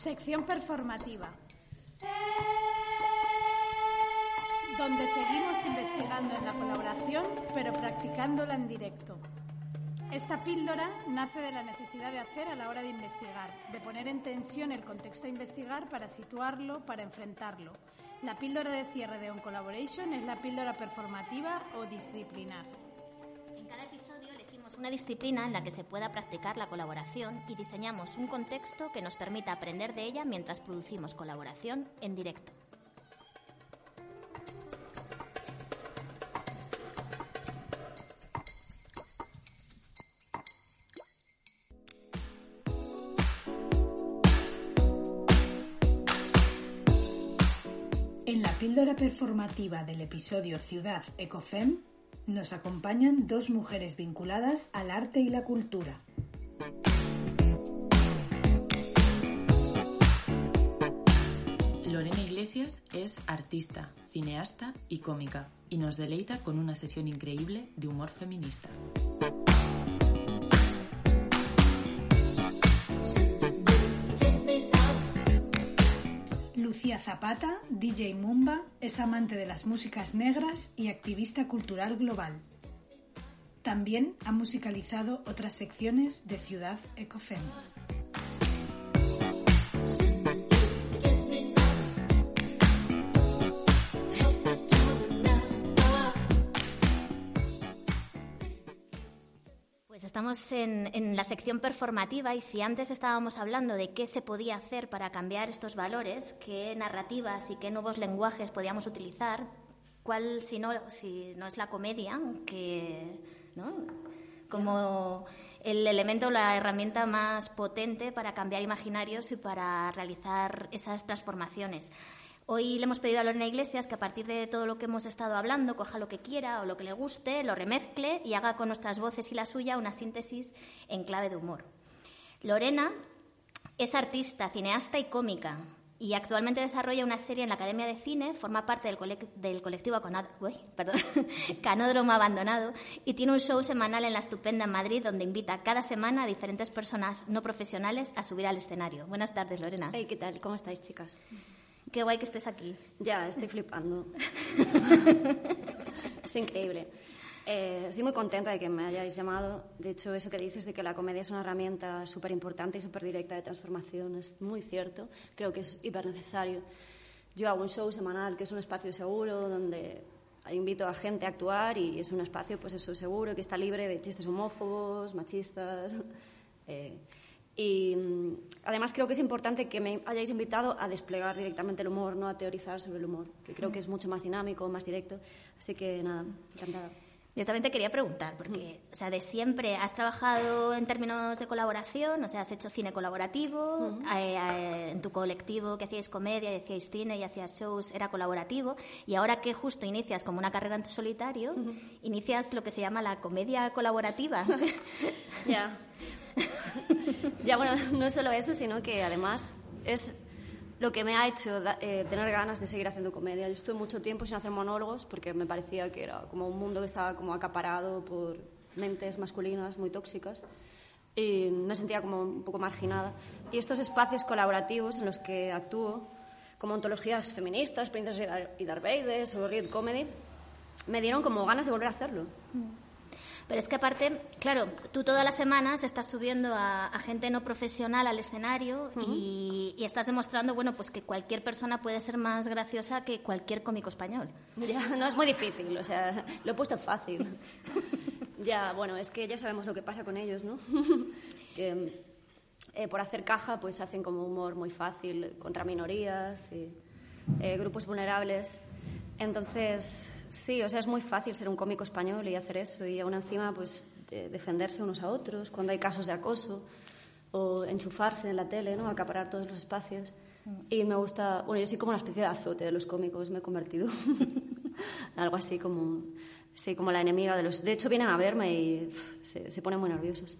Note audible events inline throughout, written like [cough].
Sección performativa. Donde seguimos investigando en la colaboración, pero practicándola en directo. Esta píldora nace de la necesidad de hacer a la hora de investigar, de poner en tensión el contexto a investigar para situarlo, para enfrentarlo. La píldora de cierre de On Collaboration es la píldora performativa o disciplinar. Una disciplina en la que se pueda practicar la colaboración y diseñamos un contexto que nos permita aprender de ella mientras producimos colaboración en directo. En la píldora performativa del episodio Ciudad Ecofem nos acompañan dos mujeres vinculadas al arte y la cultura. Lorena Iglesias es artista, cineasta y cómica y nos deleita con una sesión increíble de humor feminista. Lucía Zapata, DJ Mumba, es amante de las músicas negras y activista cultural global. También ha musicalizado otras secciones de Ciudad Ecofem. Estamos en, la sección performativa y si antes estábamos hablando de qué se podía hacer para cambiar estos valores, qué narrativas y qué nuevos lenguajes podíamos utilizar, cuál si no, si no es la comedia, que, ¿no? como el elemento, la herramienta más potente para cambiar imaginarios y para realizar esas transformaciones. Hoy le hemos pedido a Lorena Iglesias que a partir de todo lo que hemos estado hablando coja lo que quiera o lo que le guste, lo remezcle y haga con nuestras voces y la suya una síntesis en clave de humor. Lorena es artista, cineasta y cómica y actualmente desarrolla una serie en la Academia de Cine, forma parte del, colec del colectivo Uy, perdón, [laughs] Canódromo Abandonado y tiene un show semanal en la Estupenda en Madrid donde invita cada semana a diferentes personas no profesionales a subir al escenario. Buenas tardes, Lorena. ¿qué tal? ¿Cómo estáis, chicas? Qué guay que estés aquí. Ya, estoy flipando. [laughs] es increíble. Eh, estoy muy contenta de que me hayáis llamado. De hecho, eso que dices de que la comedia es una herramienta súper importante y súper directa de transformación es muy cierto. Creo que es hiper necesario. Yo hago un show semanal que es un espacio seguro donde invito a gente a actuar y es un espacio, pues eso, seguro, que está libre de chistes homófobos, machistas. [laughs] Eh, y además creo que es importante que me hayáis invitado a desplegar directamente el humor, no a teorizar sobre el humor, que creo que es mucho más dinámico, más directo. Así que nada, encantada. Yo también te quería preguntar, porque, o sea, de siempre has trabajado en términos de colaboración, o sea, has hecho cine colaborativo, uh -huh. eh, eh, en tu colectivo que hacíais comedia, y hacíais cine y hacías shows, era colaborativo, y ahora que justo inicias como una carrera en solitario, uh -huh. inicias lo que se llama la comedia colaborativa. [laughs] [laughs] Ya. ya, bueno, no solo eso, sino que además es lo que me ha hecho eh, tener ganas de seguir haciendo comedia. Yo estuve mucho tiempo sin hacer monólogos porque me parecía que era como un mundo que estaba como acaparado por mentes masculinas muy tóxicas y me sentía como un poco marginada. Y estos espacios colaborativos en los que actúo, como ontologías feministas, Princess y Darth Vader o Riot Comedy, me dieron como ganas de volver a hacerlo. Pero es que aparte, claro, tú todas las semanas estás subiendo a, a gente no profesional al escenario uh -huh. y, y, estás demostrando, bueno, pues que cualquier persona puede ser más graciosa que cualquier cómico español. Ya, no es muy difícil, o sea, lo he puesto fácil. [laughs] ya, bueno, es que ya sabemos lo que pasa con ellos, ¿no? [laughs] que eh, por hacer caja, pues hacen como humor muy fácil contra minorías y eh, grupos vulnerables. Entonces, sí, o sea, es muy fácil ser un cómico español y hacer eso y aún encima, pues, de defenderse unos a otros cuando hay casos de acoso o enchufarse en la tele, ¿no? Acaparar todos los espacios. Y me gusta, bueno, yo soy como una especie de azote de los cómicos, me he convertido [laughs] algo así como, sí, como la enemiga de los... De hecho, vienen a verme y pff, se, se ponen muy nerviosos.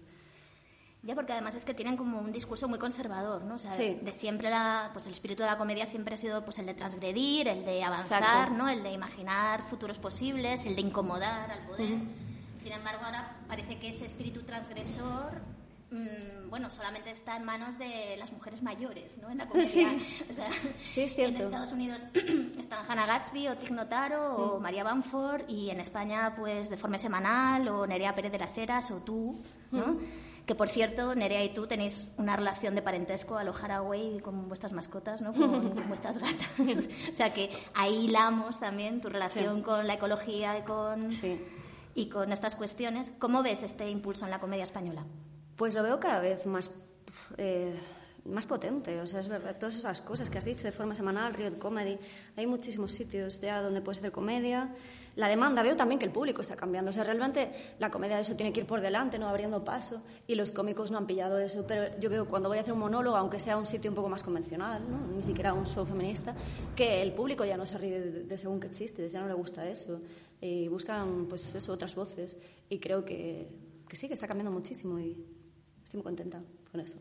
Ya, porque además es que tienen como un discurso muy conservador, ¿no? O sea, sí. de, siempre la, pues el espíritu de la comedia siempre ha sido pues el de transgredir, el de avanzar, Exacto. ¿no? El de imaginar futuros posibles, el de incomodar al poder. Uh -huh. Sin embargo, ahora parece que ese espíritu transgresor mm, bueno, solamente está en manos de las mujeres mayores, ¿no? En la [laughs] comedia. Sí. O sea, Sí, es cierto. En Estados Unidos [clears throat] están Hannah Gatsby o Tig Notaro o Mm. María Banford y en España, pues, de forma semanal o Nerea Pérez de las Heras o tú, ¿no? Mm. Que, por cierto, Nerea y tú tenéis una relación de parentesco a lo Haraway con vuestras mascotas, ¿no? Con, con [laughs] vuestras gatas. o sea, que ahí hilamos también tu relación con la ecología y con, Sí. y con estas cuestiones. ¿Cómo ves este impulso en la comedia española? Pues lo veo cada vez más, eh, más potente. O sea, es verdad, todas esas cosas que has dicho de forma semanal, Riot Comedy, hay muchísimos sitios ya donde puedes hacer comedia. La demanda, veo también que el público está cambiando. O sea, realmente la comedia de eso tiene que ir por delante, no abriendo paso, y los cómicos no han pillado eso. Pero yo veo cuando voy a hacer un monólogo, aunque sea un sitio un poco más convencional, ¿no? ni siquiera un show feminista, que el público ya no se ríe de, de según qué chistes, ya no le gusta eso. Y buscan, pues eso, otras voces. Y creo que, que sí, que está cambiando muchísimo y estoy muy contenta con eso.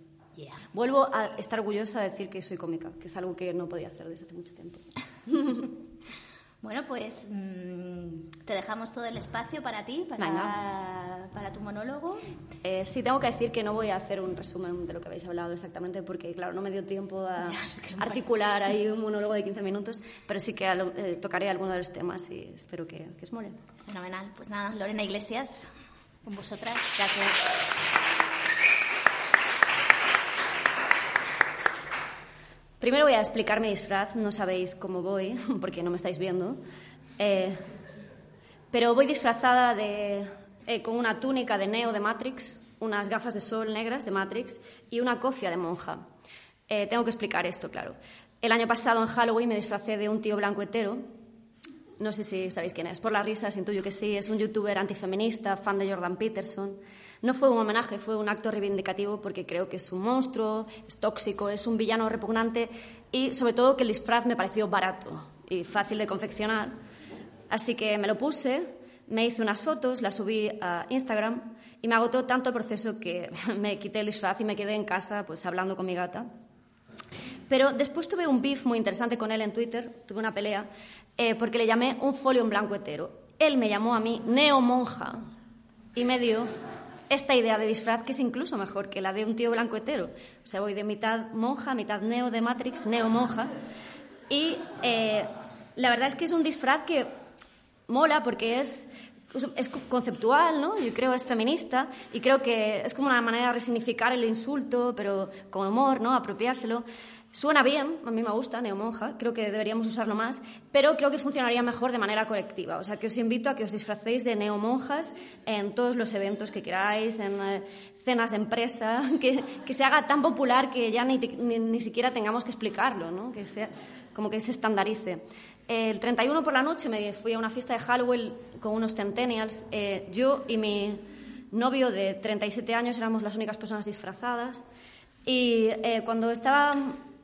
Vuelvo a estar orgullosa de decir que soy cómica, que es algo que no podía hacer desde hace mucho tiempo. [laughs] Bueno, pues mm, te dejamos todo el espacio para ti, para, Venga. para tu monólogo. Eh, sí, tengo que decir que no voy a hacer un resumen de lo que habéis hablado exactamente, porque, claro, no me dio tiempo a [laughs] Ya, es que articular ahí un monólogo de 15 minutos, pero sí que eh, tocaré alguno de los temas y espero que, que os mole. Fenomenal. Pues nada, Lorena Iglesias, con vosotras. Gracias. Primero voy a explicar mi disfraz, no sabéis cómo voy, [laughs] porque no me estáis viendo. Eh, pero voy disfrazada de, eh, con una túnica de Neo de Matrix, unas gafas de sol negras de Matrix y una cofia de monja. Eh, tengo que explicar esto, claro. El año pasado en Halloween me disfracé de un tío blanco hetero. No sé si sabéis quién es. Por las risas intuyo que sí. Es un youtuber antifeminista, fan de Jordan Peterson. No fue un homenaje, fue un acto reivindicativo porque creo que es un monstruo, es tóxico, es un villano repugnante y sobre todo que el disfraz me pareció barato y fácil de confeccionar. Así que me lo puse, me hice unas fotos, las subí a Instagram y me agotó tanto el proceso que [laughs] me quité el disfraz y me quedé en casa pues hablando con mi gata. Pero después tuve un beef muy interesante con él en Twitter, tuve una pelea, eh, porque le llamé un folio en blanco hetero. Él me llamó a mí neomonja y me dio esta idea de disfraz que es incluso mejor que la de un tío blanco hetero. O sea, voy de mitad monja, mitad neo de Matrix, neo-monja. Y eh, la verdad es que es un disfraz que mola porque es, es conceptual, ¿no? Yo creo es feminista y creo que es como una manera de resignificar el insulto, pero con humor, ¿no? Apropiárselo. Suena bien, a mí me gusta, neomonja, creo que deberíamos usarlo más, pero creo que funcionaría mejor de manera colectiva. O sea, que os invito a que os disfracéis de neomonjas en todos los eventos que queráis, en eh, cenas de empresa, [laughs] que, que se haga tan popular que ya ni, ni, ni siquiera tengamos que explicarlo, ¿no? Que sea, como que se estandarice. El 31 por la noche me fui a una fiesta de Halloween con unos centennials. Eh, yo y mi novio de 37 años éramos las únicas personas disfrazadas. Y eh, cuando estaba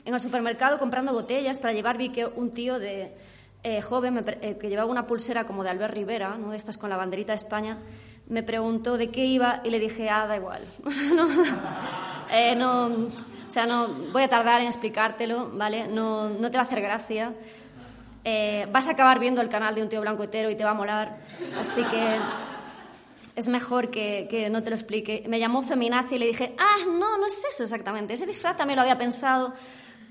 en el supermercado comprando botellas para llevar, vi que un tío de eh, joven me, eh, que llevaba una pulsera como de Albert Rivera, ¿no? de estas con la banderita de España, me preguntó de qué iba y le dije, ah, da igual. [laughs] no, [laughs] eh, no, o sea, no, voy a tardar en explicártelo, ¿vale? No, no te va a hacer gracia. Eh, vas a acabar viendo el canal de un tío blanco hetero y te va a molar. Así que es mejor que, que, no te lo explique. Me llamó feminazi y le dije, ah, no, no es eso exactamente. Ese disfraz también lo había pensado,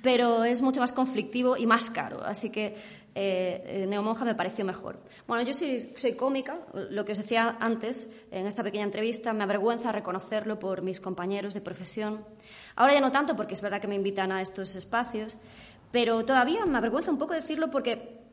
pero es mucho más conflictivo y más caro. Así que eh, Neomonja me pareció mejor. Bueno, yo soy, soy cómica, lo que os decía antes en esta pequeña entrevista, me avergüenza reconocerlo por mis compañeros de profesión. Ahora ya no tanto, porque es verdad que me invitan a estos espacios, pero todavía me avergüenza un poco decirlo porque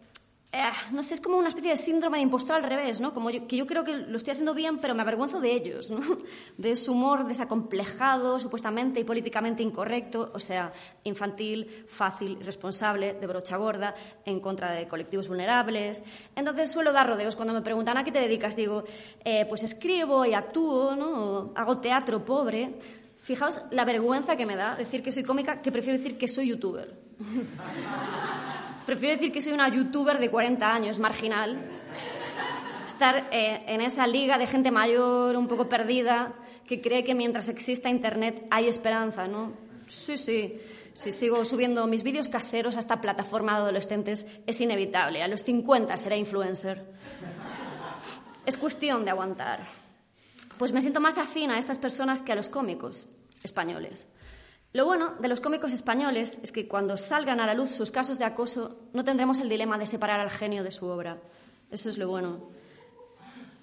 eh, no sé, es como una especie de síndrome de impostor al revés, ¿no? Como yo, que yo creo que lo estoy haciendo bien, pero me avergüenzo de ellos, ¿no? [laughs] De su humor desacomplejado, supuestamente y políticamente incorrecto, o sea, infantil, fácil, irresponsable, de brocha gorda, en contra de colectivos vulnerables. Entonces suelo dar rodeos. Cuando me preguntan a qué te dedicas, digo, eh, pues escribo y actúo, ¿no? Hago teatro pobre. Fijaos la vergüenza que me da decir que soy cómica, que prefiero decir que soy youtuber. [laughs] Prefiero decir que soy una youtuber de 40 años, marginal. Estar eh, en esa liga de gente mayor, un poco perdida, que cree que mientras exista Internet hay esperanza, ¿no? Sí, sí. Si sigo subiendo mis vídeos caseros a esta plataforma de adolescentes, es inevitable. A los 50 seré influencer. Es cuestión de aguantar. pues me siento más afín a estas personas que a los cómicos españoles. Lo bueno de los cómicos españoles es que cuando salgan a la luz sus casos de acoso no tendremos el dilema de separar al genio de su obra. Eso es lo bueno.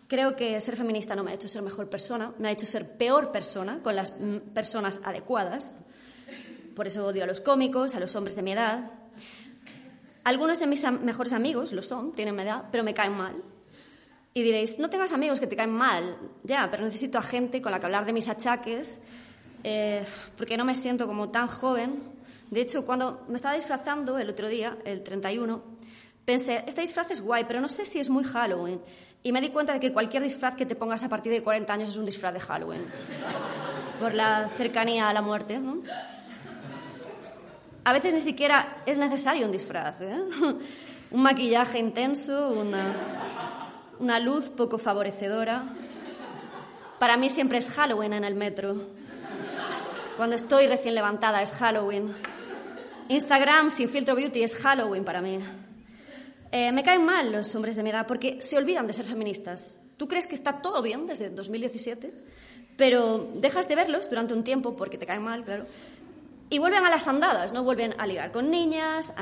Creo que ser feminista no me ha hecho ser mejor persona, me ha hecho ser peor persona con las mm, personas adecuadas. Por eso odio a los cómicos, a los hombres de mi edad. Algunos de mis mejores amigos lo son, tienen mi edad, pero me caen mal. Y diréis, no tengas amigos que te caen mal, ya, pero necesito a gente con la que hablar de mis achaques, eh, porque no me siento como tan joven. De hecho, cuando me estaba disfrazando el otro día, el 31, pensé, este disfraz es guay, pero no sé si es muy Halloween. Y me di cuenta de que cualquier disfraz que te pongas a partir de 40 años es un disfraz de Halloween, por la cercanía a la muerte. A veces ni siquiera es necesario un disfraz. ¿eh? [laughs] Un maquillaje intenso, una, una luz poco favorecedora. Para mí siempre es Halloween en el metro. Cuando estoy recién levantada es Halloween. Instagram sin filtro beauty es Halloween para mí. Eh, me caen mal los hombres de mi edad porque se olvidan de ser feministas. Tú crees que está todo bien desde 2017, pero dejas de verlos durante un tiempo porque te caen mal, claro. Y vuelven a las andadas, ¿no? Vuelven a ligar con niñas, a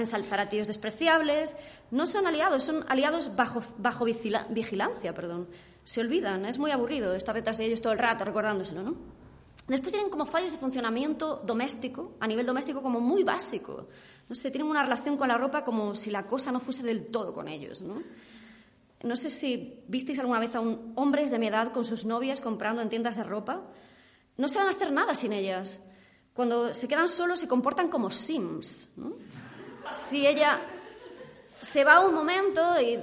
ensalzar, a, tíos despreciables. No son aliados, son aliados bajo, bajo vigilancia, perdón. Se olvidan, es muy aburrido estar detrás de ellos todo el rato recordándoselo, ¿no? Después tienen como fallos de funcionamiento doméstico, a nivel doméstico como muy básico. No sé, tienen una relación con la ropa como si la cosa no fuese del todo con ellos, ¿no? No sé si visteis alguna vez a un hombres de mi edad con sus novias comprando en tiendas de ropa. No saben hacer nada sin ellas. Cuando se quedan solos se comportan como sims. ¿no? Si ella se va un momento y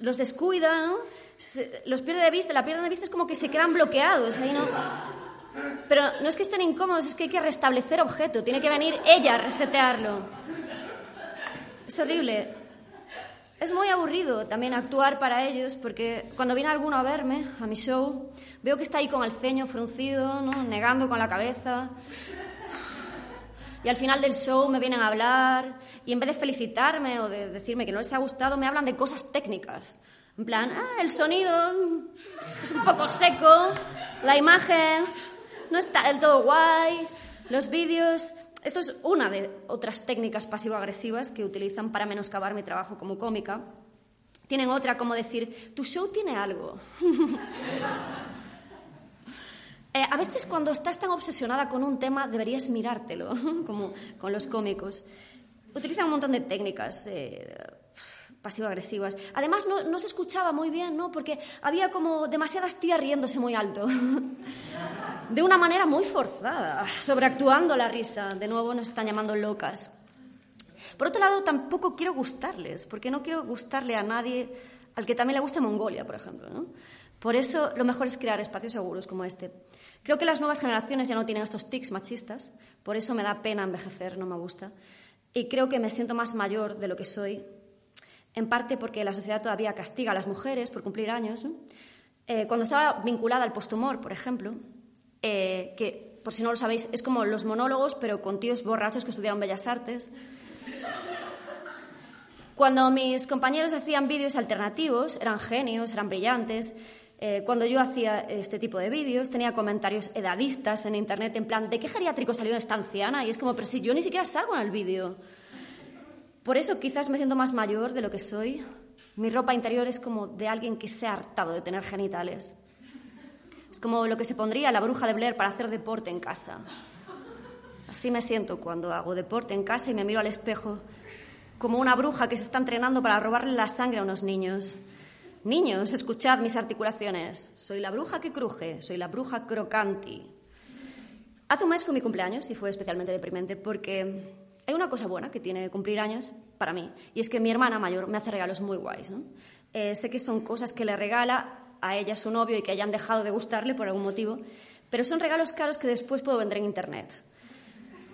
los descuida, ¿no? los pierde de vista, la pierde de vista es como que se quedan bloqueados. Ahí, ¿no? Pero no es que estén incómodos, es que hay que restablecer objeto. Tiene que venir ella a resetearlo. Es horrible. Es muy aburrido también actuar para ellos porque cuando viene alguno a verme, a mi show, veo que está ahí con el ceño fruncido, ¿no? negando con la cabeza. Y al final del show me vienen a hablar y en vez de felicitarme o de decirme que no les ha gustado, me hablan de cosas técnicas. En plan, ah, el sonido es un poco seco, la imagen no está del todo guay, los vídeos esto es una de otras técnicas pasivo-agresivas que utilizan para menoscabar mi trabajo como cómica. Tienen otra como decir, tu show tiene algo. [laughs] Eh, a veces cuando estás tan obsesionada con un tema deberías mirártelo, [laughs] como con los cómicos. Utilizan un montón de técnicas. Eh, pasivo-agresivas. Además, no, no, se escuchaba muy bien, ¿no? Porque había como demasiadas tías riéndose muy alto. [laughs] De una manera muy forzada, sobreactuando la risa. De nuevo nos están llamando locas. Por otro lado, tampoco quiero gustarles, porque no quiero gustarle a nadie al que también le guste Mongolia, por ejemplo, ¿no? Por eso lo mejor es crear espacios seguros como este. Creo que las nuevas generaciones ya no tienen estos tics machistas, por eso me da pena envejecer, no me gusta. Y creo que me siento más mayor de lo que soy en parte porque la sociedad todavía castiga a las mujeres por cumplir años. Eh, cuando estaba vinculada al posthumor, por ejemplo, eh, que por si no lo sabéis, es como los monólogos, pero con tíos borrachos que estudiaron Bellas Artes. Cuando mis compañeros hacían vídeos alternativos, eran genios, eran brillantes. Eh, cuando yo hacía este tipo de vídeos, tenía comentarios edadistas en internet en plan, ¿de qué geriátrico salió esta anciana? Y es como, pero si yo ni siquiera salgo en el vídeo. Por eso quizás me siento más mayor de lo que soy. Mi ropa interior es como de alguien que se ha hartado de tener genitales. Es como lo que se pondría la bruja de Blair para hacer deporte en casa. Así me siento cuando hago deporte en casa y me miro al espejo, como una bruja que se está entrenando para robarle la sangre a unos niños. Niños, escuchad mis articulaciones. Soy la bruja que cruje, soy la bruja crocanti. Hace un mes fue mi cumpleaños y fue especialmente deprimente porque hay una cosa buena que tiene cumplir años para mí, y es que mi hermana mayor me hace regalos muy guays. Eh, sé que son cosas que le regala a ella su novio y que hayan dejado de gustarle por algún motivo, pero son regalos caros que después puedo vender en Internet.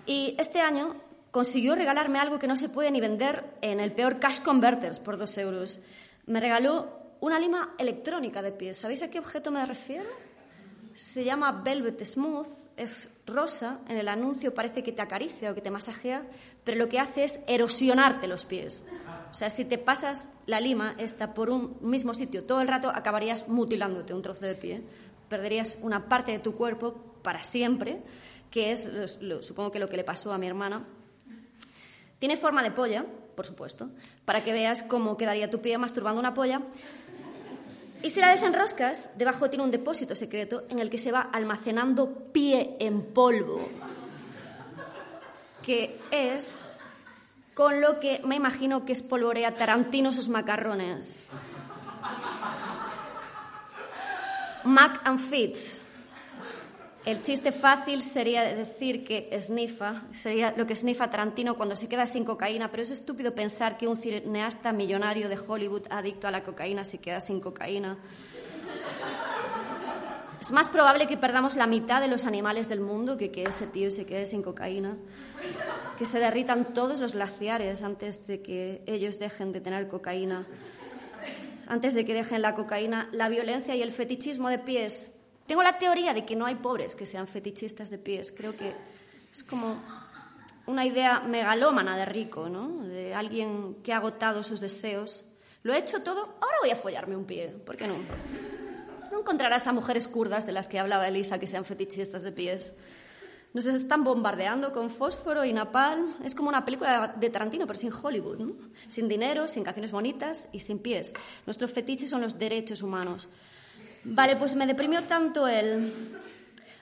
Y este año consiguió regalarme algo que no se puede ni vender en el peor Cash Converters por dos euros. Me regaló una lima electrónica de pies. ¿Sabéis a qué objeto me refiero? Se llama Velvet Smooth, es rosa, en el anuncio parece que te acaricia o que te masajea, pero lo que hace es erosionarte los pies. O sea, si te pasas la lima esta por un mismo sitio todo el rato, acabarías mutilándote un trozo de pie, perderías una parte de tu cuerpo para siempre, que es, supongo que lo que le pasó a mi hermana. Tiene forma de polla, por supuesto, para que veas cómo quedaría tu pie masturbando una polla. Y si la desenroscas, debajo tiene un depósito secreto en el que se va almacenando pie en polvo, que es con lo que me imagino que espolvorea Tarantino sus macarrones. Mac and Fitz. El chiste fácil sería decir que snifa, sería lo que snifa Tarantino cuando se queda sin cocaína, pero es estúpido pensar que un cineasta millonario de Hollywood adicto a la cocaína se queda sin cocaína. Es más probable que perdamos la mitad de los animales del mundo que que ese tío se quede sin cocaína. Que se derritan todos los glaciares antes de que ellos dejen de tener cocaína. Antes de que dejen la cocaína, la violencia y el fetichismo de pies tengo la teoría de que no hay pobres que sean fetichistas de pies. Creo que es como una idea megalómana de rico, ¿no? De alguien que ha agotado sus deseos. Lo he hecho todo, ahora voy a follarme un pie. ¿Por qué no? No encontrarás a mujeres kurdas de las que hablaba Elisa que sean fetichistas de pies. Nos están bombardeando con fósforo y napalm. Es como una película de Tarantino, pero sin Hollywood, ¿no? Sin dinero, sin canciones bonitas y sin pies. Nuestros fetiches son los derechos humanos. Vale, pues me deprimió tanto el,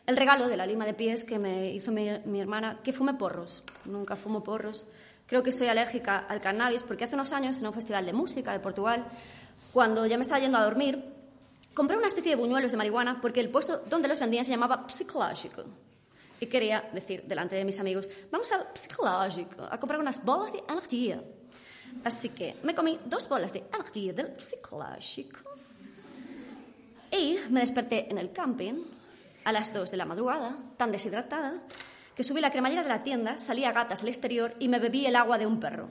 el regalo de la lima de pies que me hizo mi, mi, hermana, que fume porros. Nunca fumo porros. Creo que soy alérgica al cannabis porque hace unos años en un festival de música de Portugal, cuando ya me estaba yendo a dormir, compré una especie de buñuelos de marihuana porque el puesto donde los vendían se llamaba psicológico. Y quería decir delante de mis amigos, vamos al psicológico a comprar unas bolas de energía. Así que me comí dos bolas de energía del psicológico y me desperté en el camping a las 2 de la madrugada, tan deshidratada, que subí la cremallera de la tienda, salí a gatas al exterior y me bebí el agua de un perro.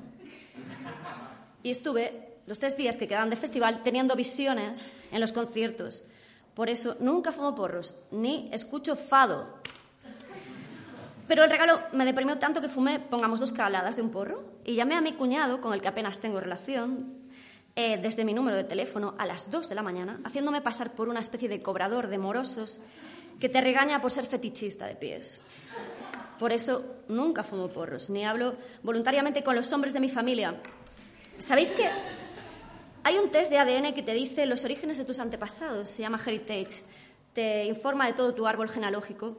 Y estuve los tres días que quedaban de festival teniendo visiones en los conciertos. Por eso nunca fumo porros, ni escucho fado. Pero el regalo me deprimió tanto que fumé, pongamos, dos caladas de un porro y llamé a mi cuñado, con el que apenas tengo relación, eh, desde mi número de teléfono a las 2 de la mañana, haciéndome pasar por una especie de cobrador de morosos que te regaña por ser fetichista de pies. Por eso nunca fumo porros, ni hablo voluntariamente con los hombres de mi familia. ¿Sabéis que hay un test de ADN que te dice los orígenes de tus antepasados? Se llama Heritage. Te informa de todo tu árbol genealógico.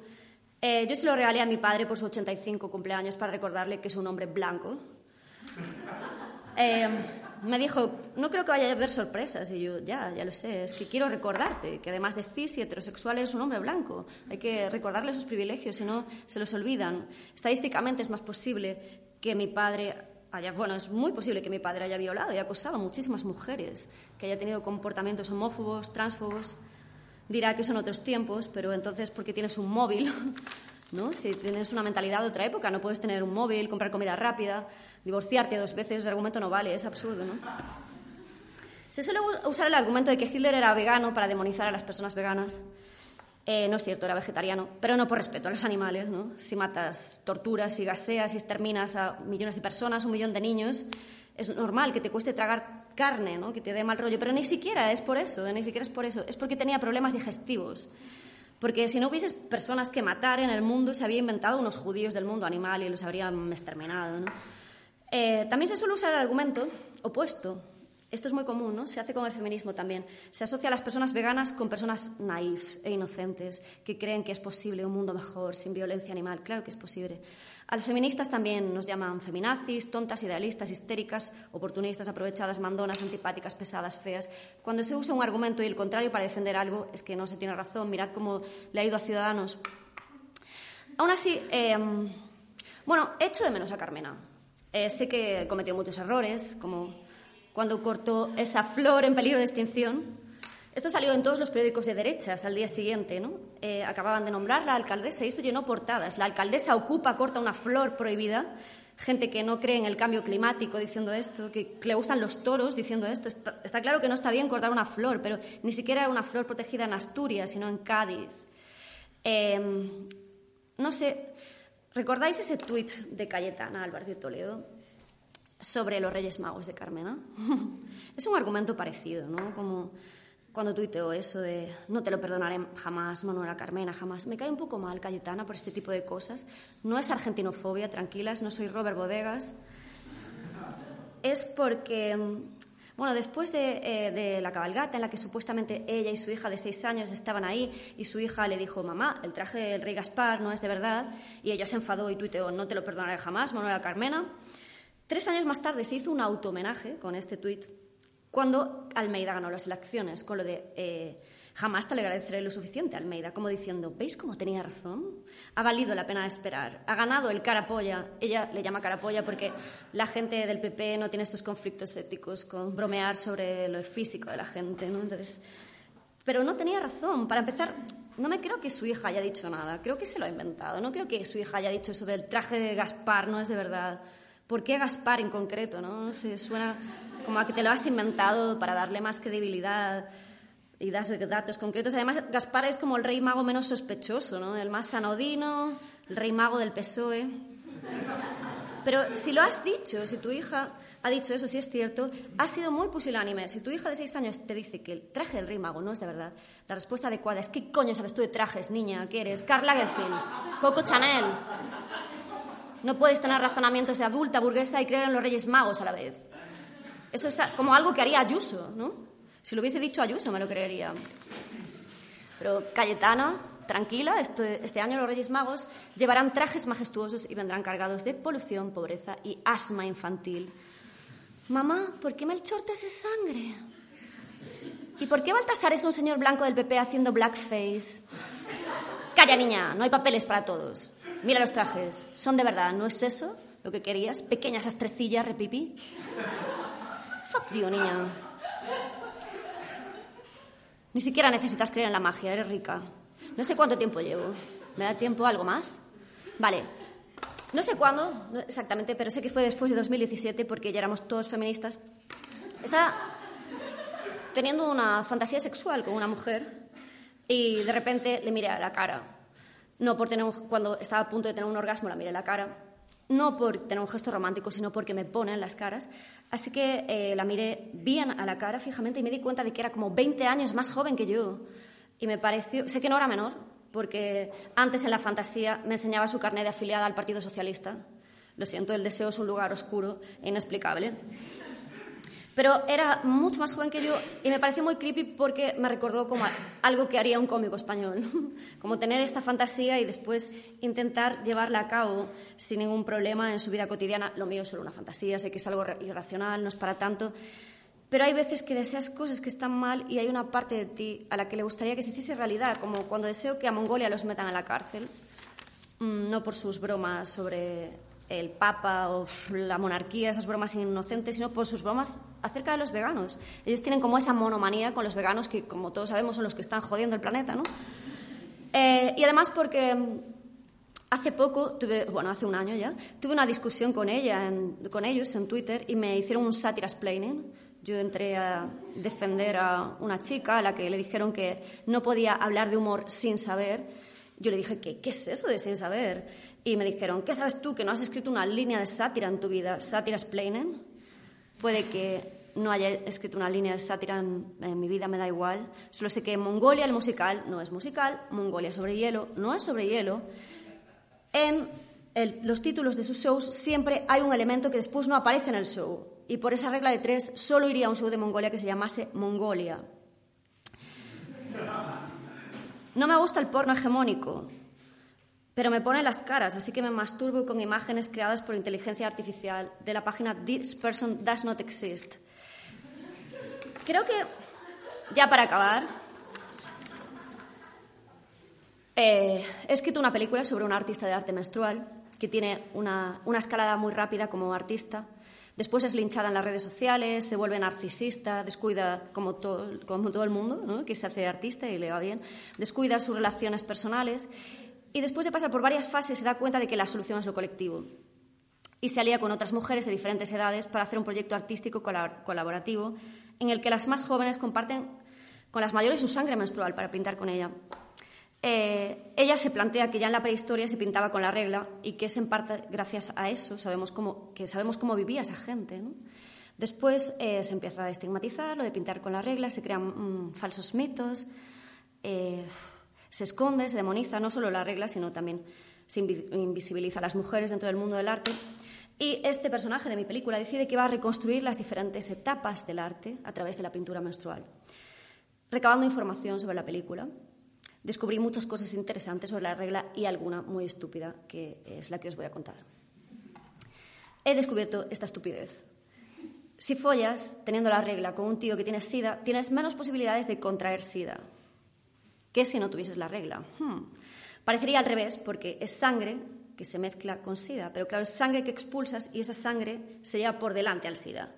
Eh, yo se lo regalé a mi padre por su 85 cumpleaños para recordarle que es un hombre blanco. Eh, me dijo, no creo que vaya a haber sorpresas. Y yo, ya, ya lo sé, es que quiero recordarte que además de cis y heterosexual es un hombre blanco. Hay que recordarle sus privilegios, si no se los olvidan. Estadísticamente es más posible que mi padre haya, bueno, es muy posible que mi padre haya violado y acosado a muchísimas mujeres, que haya tenido comportamientos homófobos, transfobos. Dirá que son otros tiempos, pero entonces, ¿por qué tienes un móvil? [laughs] ¿No? Si tienes una mentalidad de otra época, no puedes tener un móvil, comprar comida rápida divorciarte dos veces, ese argumento no vale, es absurdo, ¿no? Se suele usar el argumento de que Hitler era vegano para demonizar a las personas veganas. Eh, no es cierto, era vegetariano, pero no por respeto a los animales, ¿no? Si matas, torturas, si gaseas, si exterminas a millones de personas, un millón de niños, es normal que te cueste tragar carne, ¿no? Que te dé mal rollo, pero ni siquiera es por eso, ¿eh? ni siquiera es por eso, es porque tenía problemas digestivos. Porque si no hubieses personas que matar en el mundo, se había inventado unos judíos del mundo animal y los habrían exterminado, ¿no? Eh, también se suele usar el argumento opuesto. Esto es muy común, ¿no? Se hace con el feminismo también. Se asocia a las personas veganas con personas naifs e inocentes que creen que es posible un mundo mejor sin violencia animal. Claro que es posible. A los feministas también nos llaman feminazis, tontas, idealistas, histéricas, oportunistas, aprovechadas, mandonas, antipáticas, pesadas, feas. Cuando se usa un argumento y el contrario para defender algo, es que no se tiene razón. Mirad cómo le ha ido a Ciudadanos. Aún así, eh, bueno, echo de menos a Carmena. Eh, sé que cometió muchos errores, como cuando cortó esa flor en peligro de extinción. Esto salió en todos los periódicos de derechas al día siguiente. ¿no? Eh, acababan de nombrar la alcaldesa y esto llenó portadas. La alcaldesa ocupa, corta una flor prohibida. Gente que no cree en el cambio climático diciendo esto, que le gustan los toros diciendo esto. Está, claro que no está bien cortar una flor, pero ni siquiera era una flor protegida en Asturias, sino en Cádiz. Em, no sé, ¿Recordáis ese tuit de Cayetana Álvarez de Toledo sobre los Reyes Magos de Carmena? [laughs] es un argumento parecido, ¿no? Como cuando tuiteó eso de no te lo perdonaré jamás, Manuela Carmena, jamás. Me cae un poco mal Cayetana por este tipo de cosas. No es argentinofobia, tranquilas, no soy Robert Bodegas. Es porque, bueno, después de, eh, de, la cabalgata en la que supuestamente ella y su hija de seis años estaban ahí y su hija le dijo, mamá, el traje del rey Gaspar no es de verdad, y ella se enfadó y tuiteó, no te lo perdonaré jamás, Manuela Carmena. Tres años más tarde se hizo un auto-homenaje con este tuit cuando Almeida ganó las elecciones, con lo de eh, jamás te agradeceré lo suficiente Almeida, como diciendo, ¿veis cómo tenía razón? Ha valido la pena esperar, ha ganado el carapolla, ella le llama carapolla porque la gente del PP no tiene estos conflictos éticos con bromear sobre lo físico de la gente, ¿no? Entonces, pero no tenía razón. Para empezar, no me creo que su hija haya dicho nada, creo que se lo ha inventado, no creo que su hija haya dicho eso del traje de Gaspar, no es de verdad. ¿Por qué Gaspar en concreto? No, no sé, suena como a que te lo has inventado para darle más credibilidad y das datos concretos. Además, Gaspar es como el rey mago menos sospechoso, ¿no? El más anodino, el rey mago del PSOE. Pero si lo has dicho, si tu hija ha dicho eso, si es cierto, ha sido muy pusilánime. Si tu hija de seis años te dice que el traje del rey mago no es de verdad, la respuesta adecuada es ¿qué coño sabes tú de trajes, niña? ¿Qué eres? Karl Lagerfeld, Coco Chanel. No puedes tener razonamientos de adulta burguesa y creer en los reyes magos a la vez. Eso es como algo que haría Ayuso, ¿no? Si lo hubiese dicho Ayuso me lo creería. Pero Cayetana, tranquila, este, este año los Reyes Magos llevarán trajes majestuosos y vendrán cargados de polución, pobreza y asma infantil. Mamá, ¿por qué Melchor te hace sangre? ¿Y por qué Baltasar es un señor blanco del PP haciendo blackface? Calla, niña, no hay papeles para todos. Mira los trajes, son de verdad, ¿no es eso lo que querías? Pequeñas astrecillas, repipi. Fuck you, niña. Ni siquiera necesitas creer en la magia, eres rica. No sé cuánto tiempo llevo. ¿Me da tiempo algo más? Vale. No sé cuándo exactamente, pero sé que fue después de 2017 porque ya éramos todos feministas. Estaba teniendo una fantasía sexual con una mujer y de repente le miré a la cara. No por tener cuando estaba a punto de tener un orgasmo la miré a la cara no por tener un gesto romántico, sino porque me pone en las caras. Así que eh, la miré bien a la cara fijamente y me di cuenta de que era como 20 años más joven que yo. Y me pareció, sé que no era menor, porque antes en la fantasía me enseñaba su carnet de afiliada al Partido Socialista. Lo siento, el deseo es un lugar oscuro e inexplicable. Pero era mucho más joven que yo y me pareció muy creepy porque me recordó como algo que haría un cómico español. [laughs] Como tener esta fantasía y después intentar llevarla a cabo sin ningún problema en su vida cotidiana. Lo mío es solo una fantasía, sé que es algo irracional, no es para tanto. Pero hay veces que deseas cosas que están mal y hay una parte de ti a la que le gustaría que se hiciese realidad, como cuando deseo que a Mongolia los metan a la cárcel, mm, no por sus bromas sobre el Papa o la monarquía, esas bromas inocentes, sino por sus bromas acerca de los veganos. Ellos tienen como esa monomanía con los veganos que, como todos sabemos, son los que están jodiendo el planeta, ¿no? Eh, y además porque hace poco, tuve, bueno, hace un año ya, tuve una discusión con, ella con ellos en Twitter y me hicieron un sátiras explaining. Yo entré a defender a una chica a la que le dijeron que no podía hablar de humor sin saber. Yo le dije, ¿qué, qué es eso de sin saber? Y me dijeron, ¿qué sabes tú que no has escrito una línea de sátira en tu vida? ¿Sátira explainen? Puede que no haya escrito una línea de sátira en, mi vida, me da igual. Solo sé que Mongolia, el musical, no es musical. Mongolia sobre hielo, no es sobre hielo. En los títulos de sus shows siempre hay un elemento que después no aparece en el show. Y por esa regla de tres, solo iría a un show de Mongolia que se llamase Mongolia. No me gusta el porno hegemónico pero me pone las caras, así que me masturbo con imágenes creadas por inteligencia artificial de la página This Person Does Not Exist. Creo que, ya para acabar, eh, he escrito una película sobre una artista de arte menstrual que tiene una, escalada muy rápida como artista. Después es linchada en las redes sociales, se vuelve narcisista, descuida, como todo, como todo el mundo, que se hace artista y le va bien, descuida sus relaciones personales y después de pasar por varias fases se da cuenta de que la solución es lo colectivo. Y se alía con otras mujeres de diferentes edades para hacer un proyecto artístico colaborativo en el que las más jóvenes comparten con las mayores su sangre menstrual para pintar con ella. Eh, ella se plantea que ya en la prehistoria se pintaba con la regla y que es en parte gracias a eso sabemos cómo, que sabemos cómo vivía esa gente. Después eh, se empieza a estigmatizar lo de pintar con la regla, se crean mm, falsos mitos, eh, se esconde, se demoniza no solo la regla, sino también se invisibiliza a las mujeres dentro del mundo del arte. Y este personaje de mi película decide que va a reconstruir las diferentes etapas del arte a través de la pintura menstrual. Recabando información sobre la película, descubrí muchas cosas interesantes sobre la regla y alguna muy estúpida, que es la que os voy a contar. He descubierto esta estupidez. Si follas teniendo la regla con un tío que tiene sida, tienes menos posibilidades de contraer sida que si no tuvieses la regla. Hmm. Parecería al revés, porque es sangre que se mezcla con sida, pero claro, es sangre que expulsas y esa sangre se lleva por delante al sida.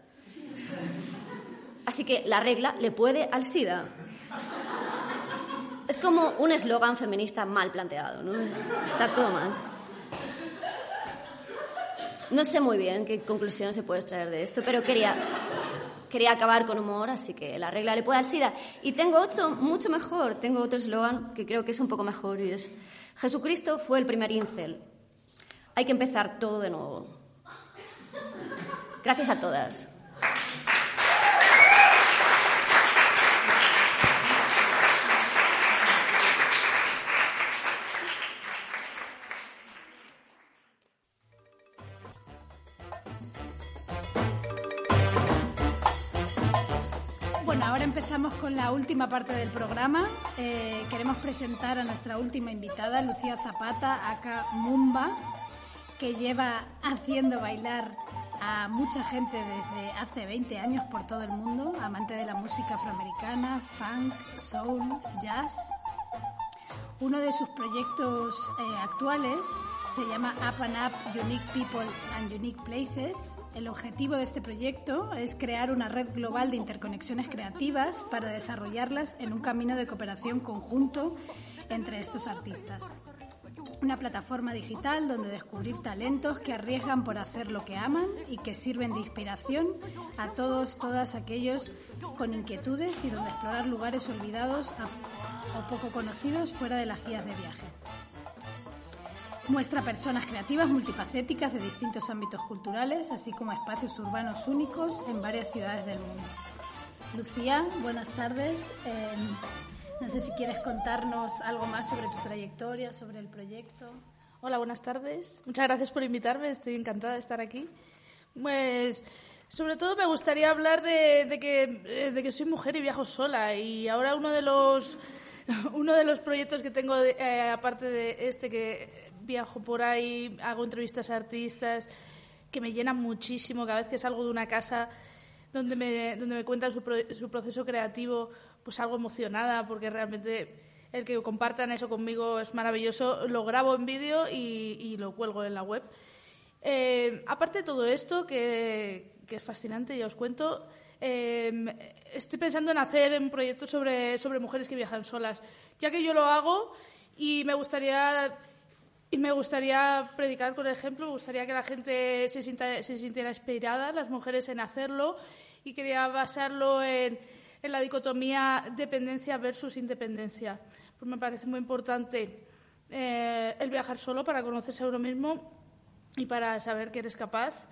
Así que la regla le puede al sida. Es como un eslogan feminista mal planteado, ¿no? Está todo mal. No sé muy bien qué conclusión se puede extraer de esto, pero quería, quería acabar con humor, así que la regla le puede al SIDA. Y tengo otro mucho mejor, tengo otro eslogan que creo que es un poco mejor y es Jesucristo fue el primer incel. Hay que empezar todo de nuevo. Gracias a todas. Con la última parte del programa. Eh, queremos presentar a nuestra última invitada, Lucía Zapata, acá Mumba, que lleva haciendo bailar a mucha gente desde hace 20 años por todo el mundo, amante de la música afroamericana, funk, soul, jazz. Uno de sus proyectos eh, actuales se llama Up and Up Unique People and Unique Places el objetivo de este proyecto es crear una red global de interconexiones creativas para desarrollarlas en un camino de cooperación conjunto entre estos artistas. Una plataforma digital donde descubrir talentos que arriesgan por hacer lo que aman y que sirven de inspiración a todos, todas aquellos con inquietudes y donde explorar lugares olvidados o poco conocidos fuera de las guías de viaje. Muestra personas creativas multifacéticas de distintos ámbitos culturales, así como espacios urbanos únicos en varias ciudades del mundo. Lucía, buenas tardes. Eh, no sé si quieres contarnos algo más sobre tu trayectoria, sobre el proyecto. Hola, buenas tardes. Muchas gracias por invitarme. Estoy encantada de estar aquí. Pues, sobre todo me gustaría hablar de, que, eh, de que soy mujer y viajo sola. Y ahora uno de los, [laughs] uno de los proyectos que tengo, eh, aparte de este, que viajo por ahí, hago entrevistas a artistas que me llenan muchísimo. Cada vez que salgo de una casa donde me, donde me cuentan su, su proceso creativo, pues algo emocionada porque realmente el que compartan eso conmigo es maravilloso. Lo grabo en vídeo y, lo cuelgo en la web. Eh, aparte de todo esto, que, que, es fascinante, ya os cuento, eh, estoy pensando en hacer un proyecto sobre, sobre mujeres que viajan solas, ya que yo lo hago y me gustaría y me gustaría predicar con ejemplo, me gustaría que la gente se, se sintiera inspirada, las mujeres en hacerlo, y quería basarlo en, en la dicotomía dependencia versus independencia. Pues me parece muy importante eh, el viajar solo para conocerse a uno mismo y para saber que eres capaz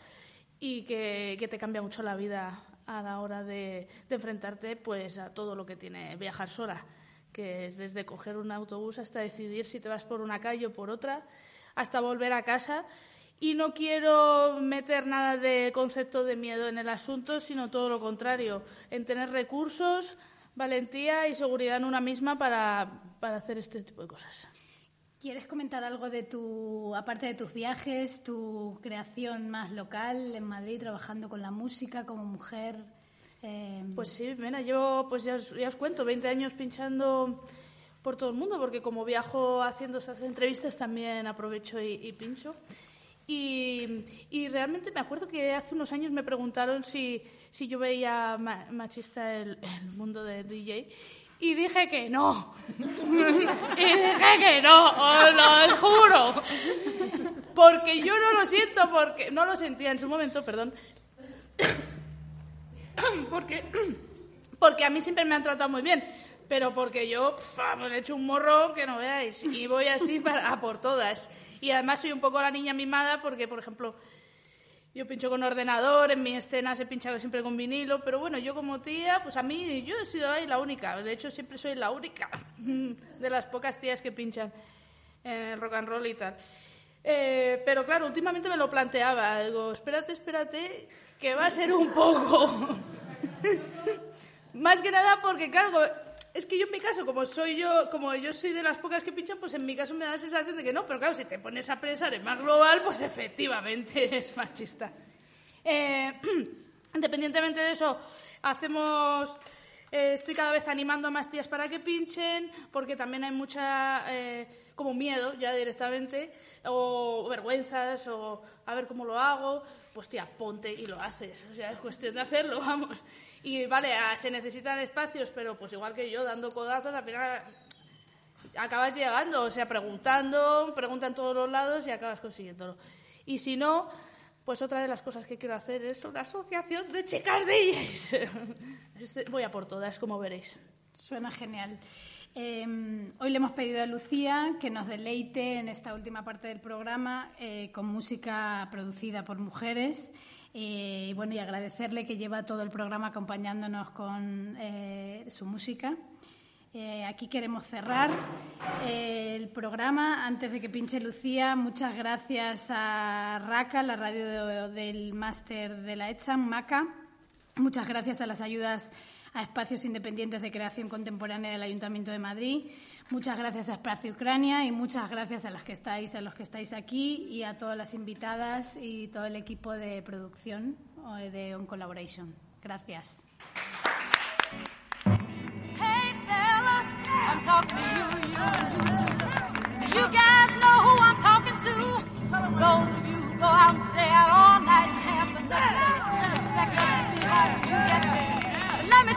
y que, que te cambia mucho la vida a la hora de, de enfrentarte pues, a todo lo que tiene viajar sola que es desde coger un autobús hasta decidir si te vas por una calle o por otra, hasta volver a casa. Y no quiero meter nada de concepto de miedo en el asunto, sino todo lo contrario, en tener recursos, valentía y seguridad en una misma para, para hacer este tipo de cosas. ¿Quieres comentar algo de tu, aparte de tus viajes, tu creación más local en Madrid, trabajando con la música como mujer? Em, pues sí, mira, llevo, pues ya os, cuento, 20 años pinchando por todo el mundo, porque como viajo haciendo esas entrevistas también aprovecho y, pincho. Y, realmente me acuerdo que hace unos años me preguntaron si, si yo veía machista el, mundo del DJ. Y dije que no. [laughs] y dije que no, os lo juro. Porque yo no lo siento, porque no lo sentía en su momento, perdón. [clears throat] porque, [clears throat] porque a mí siempre me han tratado muy bien, pero porque yo me he hecho un morro que no veáis y voy así [laughs] para, a por todas. Y además soy un poco la niña mimada porque, por ejemplo, Yo pincho con ordenador, en mi escena se pincha siempre con vinilo, pero bueno, yo como tía, pues a mí, yo he sido ahí la única. De hecho, siempre soy la única [laughs] de las pocas tías que pinchan en el rock and roll y tal. Eh, pero claro, últimamente me lo planteaba. Digo, espérate, espérate, que va a ser un poco. [laughs] Más que nada porque, claro, es que yo en mi caso, como soy yo, como yo soy de las pocas que pinchan, pues en mi caso me da la sensación de que no, pero claro, si te pones a pensar en más global, pues efectivamente [laughs] es machista. Eh, [clears throat] independientemente de eso, hacemos, eh, estoy cada vez animando a más tías para que pinchen, porque también hay mucha, eh, como miedo ya directamente, o vergüenzas, o a ver cómo lo hago, pues tía, ponte y lo haces, o sea, es cuestión de hacerlo, [laughs] vamos. Y vale, ah, se necesitan espacios, pero pues igual que yo, dando codazos, al final acabas llegando, o sea, preguntando, preguntan todos los lados y acabas consiguiéndolo. Y si no, pues otra de las cosas que quiero hacer es una asociación de chicas de [laughs] Voy a por todas, como veréis. Suena genial. Em, hoy le hemos pedido a Lucía que nos deleite en esta última parte del programa eh, con música producida por mujeres. Eh, y bueno, y agradecerle que lleva todo el programa acompañándonos con eh, su música. Aquí queremos cerrar el programa. Antes de que pinche Lucía, muchas gracias a RACA, la radio del máster de la ECHAM, MACA. Muchas gracias a las ayudas a espacios independientes de creación contemporánea del Ayuntamiento de Madrid. Muchas gracias a Espacio Ucrania y muchas gracias a las que estáis, a los que estáis aquí y a todas las invitadas y todo el equipo de producción de On Collaboration. Gracias.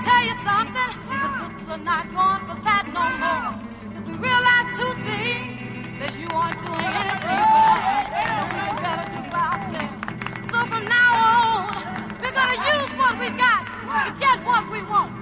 tell you something? The sisters are not going for that no more. Cause we realize two things that you aren't doing anything for us. So we better do for ourselves. So from now on, we're gonna use what we got to get what we want.